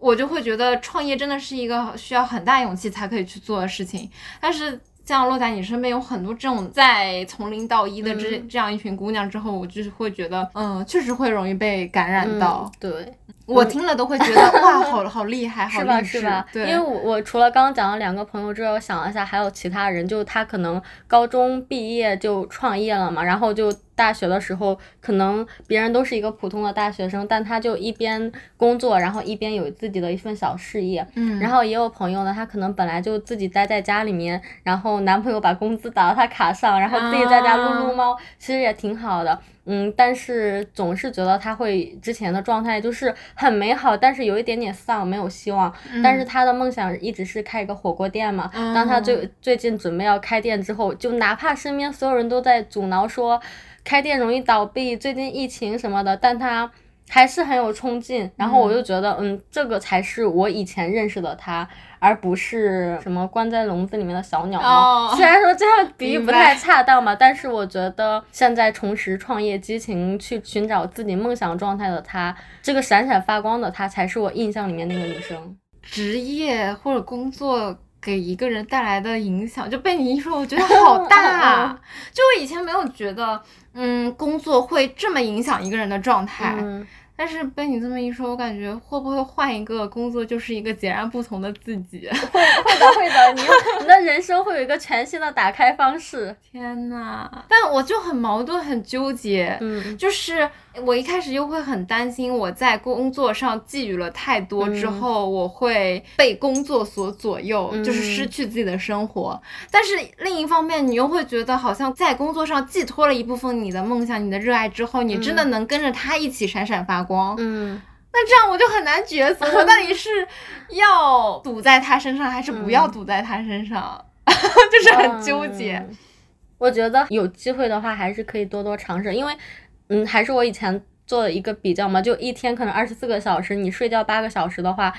我就会觉得创业真的是一个需要很大勇气才可以去做的事情，但是像落在你身边有很多这种在从零到一的这这样一群姑娘之后，我就是会觉得，嗯，确实会容易被感染到。对，我听了都会觉得 哇，好好厉害，好励志。是吧？对，因为我我除了刚刚讲了两个朋友之外，我想了一下，还有其他人，就他可能高中毕业就创业了嘛，然后就。大学的时候，可能别人都是一个普通的大学生，但他就一边工作，然后一边有自己的一份小事业。嗯，然后也有朋友呢，他可能本来就自己待在家里面，然后男朋友把工资打到他卡上，然后自己在家撸撸猫，其实也挺好的。嗯，但是总是觉得他会之前的状态就是很美好，但是有一点点丧，没有希望。但是他的梦想一直是开一个火锅店嘛。当他最最近准备要开店之后，就哪怕身边所有人都在阻挠说。开店容易倒闭，最近疫情什么的，但他还是很有冲劲。然后我就觉得，嗯，这个才是我以前认识的他，而不是什么关在笼子里面的小鸟猫。虽然说这样 比喻不太恰当吧，但是我觉得现在重拾创业激情，去寻找自己梦想状态的他，这个闪闪发光的他，才是我印象里面那个女生。职业或者工作。给一个人带来的影响，就被你一说，我觉得好 大。啊就我以前没有觉得，嗯，工作会这么影响一个人的状态。但是被你这么一说，我感觉会不会换一个工作就是一个截然不同的自己？会会的会的，你 你的人生会有一个全新的打开方式。天呐，但我就很矛盾，很纠结。嗯，就是我一开始又会很担心，我在工作上寄予了太多之后，我会被工作所左右，就是失去自己的生活。但是另一方面，你又会觉得好像在工作上寄托了一部分你的梦想、你的热爱之后，你真的能跟着他一起闪闪发光。嗯，那这样我就很难抉择，我到底是 要赌在他身上，还是不要赌在他身上，就是很纠结。我觉得有机会的话，还是可以多多尝试，因为，嗯，还是我以前做的一个比较嘛，就一天可能二十四个小时，你睡觉八个小时的话，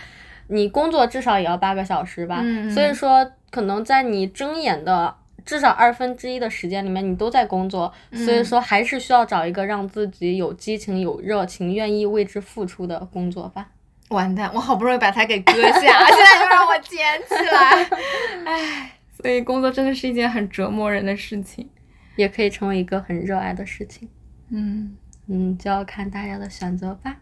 你工作至少也要八个小时吧，所以说可能在你睁眼的。至少二分之一的时间里面，你都在工作，所以说还是需要找一个让自己有激情、有热情、愿意为之付出的工作吧。完蛋，我好不容易把它给割下，现在又让我捡起来，唉，所以工作真的是一件很折磨人的事情，也可以成为一个很热爱的事情。嗯嗯，就要看大家的选择吧。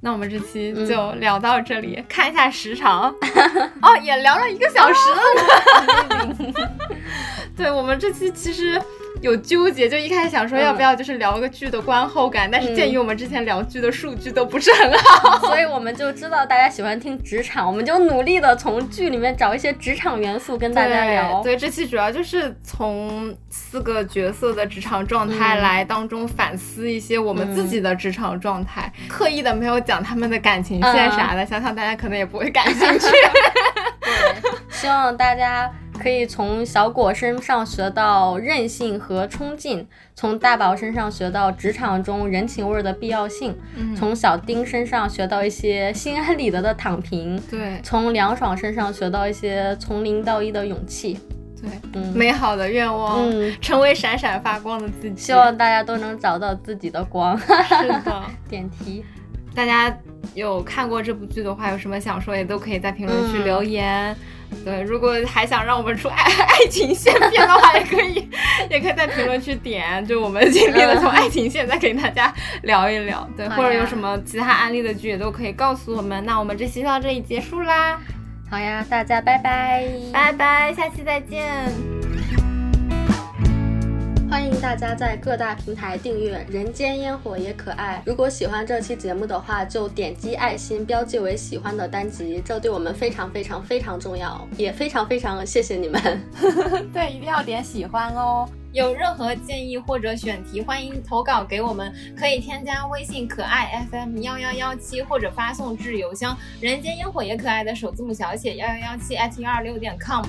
那我们这期就聊到这里，看一下时长，哦，也聊了一个小时了呢。对我们这期其实。有纠结，就一开始想说要不要就是聊个剧的观后感，但是鉴于我们之前聊剧的数据都不是很好，所以我们就知道大家喜欢听职场，我们就努力的从剧里面找一些职场元素跟大家聊。对，这期主要就是从四个角色的职场状态来当中反思一些我们自己的职场状态，刻意的没有讲他们的感情线啥的，想想大家可能也不会感兴趣。对，希望大家。可以从小果身上学到韧性和冲劲，从大宝身上学到职场中人情味的必要性，从小丁身上学到一些心安理得的躺平，对，从凉爽身上学到一些从零到一的勇气，对，美好的愿望，嗯。成为闪闪发光的自己，希望大家都能找到自己的光。是的，点题，大家有看过这部剧的话，有什么想说也都可以在评论区留言。对，如果还想让我们出爱 爱情线片的话，也可以，也可以在评论区点，就我们尽力的从爱情线再给大家聊一聊。对，或者有什么其他案例的剧也都可以告诉我们。那我们这期到这里结束啦。好呀，大家拜拜，拜拜，下期再见。欢迎大家在各大平台订阅《人间烟火也可爱》。如果喜欢这期节目的话，就点击爱心标记为喜欢的单集，这对我们非常非常非常重要，也非常非常谢谢你们。对，一定要点喜欢哦。有任何建议或者选题，欢迎投稿给我们，可以添加微信可爱 FM 幺幺幺七，或者发送至邮箱人间烟火也可爱的首字母小写幺幺幺七 at 幺二六点 com。